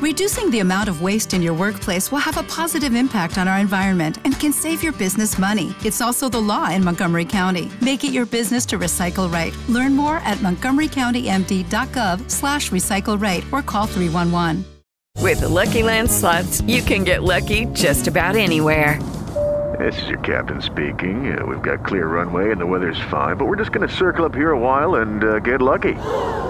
Reducing the amount of waste in your workplace will have a positive impact on our environment and can save your business money. It's also the law in Montgomery County. Make it your business to recycle right. Learn more at montgomerycountymd.gov slash recycle right or call 311. With the Lucky Land slots, you can get lucky just about anywhere. This is your captain speaking. Uh, we've got clear runway and the weather's fine, but we're just going to circle up here a while and uh, get lucky.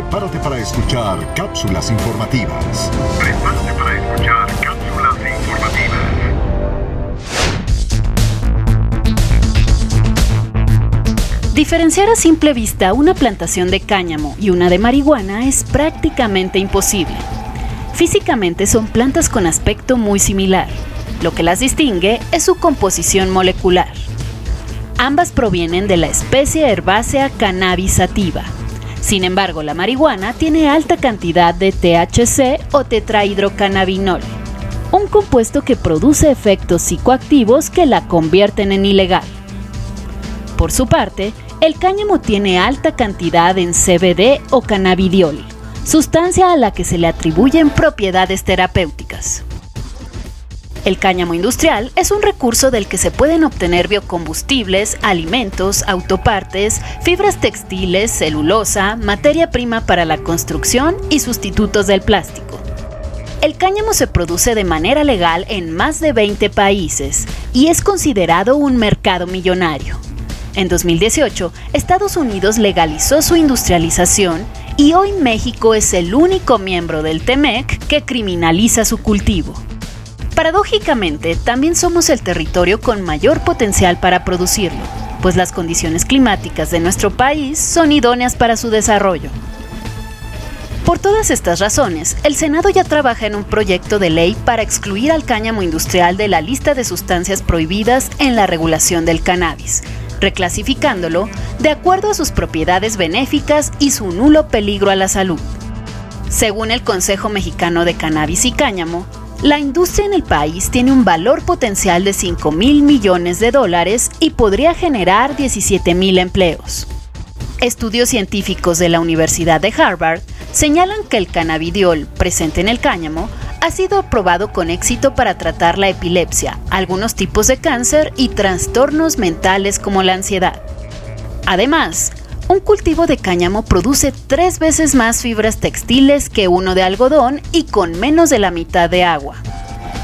Prepárate para escuchar cápsulas informativas. Prepárate para escuchar cápsulas informativas. Diferenciar a simple vista una plantación de cáñamo y una de marihuana es prácticamente imposible. Físicamente son plantas con aspecto muy similar. Lo que las distingue es su composición molecular. Ambas provienen de la especie herbácea Cannabis sativa. Sin embargo, la marihuana tiene alta cantidad de THC o tetrahidrocannabinol, un compuesto que produce efectos psicoactivos que la convierten en ilegal. Por su parte, el cáñamo tiene alta cantidad en CBD o cannabidiol, sustancia a la que se le atribuyen propiedades terapéuticas. El cáñamo industrial es un recurso del que se pueden obtener biocombustibles, alimentos, autopartes, fibras textiles, celulosa, materia prima para la construcción y sustitutos del plástico. El cáñamo se produce de manera legal en más de 20 países y es considerado un mercado millonario. En 2018, Estados Unidos legalizó su industrialización y hoy México es el único miembro del TEMEC que criminaliza su cultivo. Paradójicamente, también somos el territorio con mayor potencial para producirlo, pues las condiciones climáticas de nuestro país son idóneas para su desarrollo. Por todas estas razones, el Senado ya trabaja en un proyecto de ley para excluir al cáñamo industrial de la lista de sustancias prohibidas en la regulación del cannabis, reclasificándolo de acuerdo a sus propiedades benéficas y su nulo peligro a la salud. Según el Consejo Mexicano de Cannabis y Cáñamo, la industria en el país tiene un valor potencial de 5 mil millones de dólares y podría generar 17 mil empleos. Estudios científicos de la Universidad de Harvard señalan que el cannabidiol presente en el cáñamo ha sido aprobado con éxito para tratar la epilepsia, algunos tipos de cáncer y trastornos mentales como la ansiedad. Además, un cultivo de cáñamo produce tres veces más fibras textiles que uno de algodón y con menos de la mitad de agua.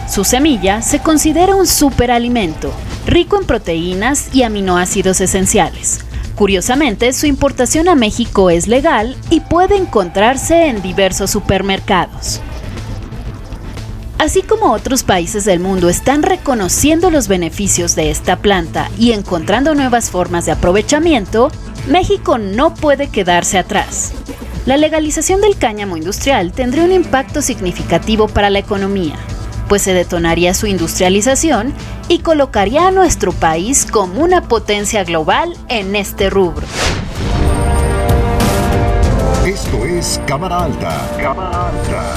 Su semilla se considera un superalimento, rico en proteínas y aminoácidos esenciales. Curiosamente, su importación a México es legal y puede encontrarse en diversos supermercados. Así como otros países del mundo están reconociendo los beneficios de esta planta y encontrando nuevas formas de aprovechamiento, México no puede quedarse atrás. La legalización del cáñamo industrial tendría un impacto significativo para la economía, pues se detonaría su industrialización y colocaría a nuestro país como una potencia global en este rubro. Esto es Cámara Alta. Cámara Alta.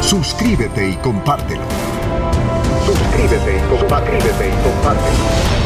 Suscríbete y compártelo. Suscríbete y compártete y compártelo.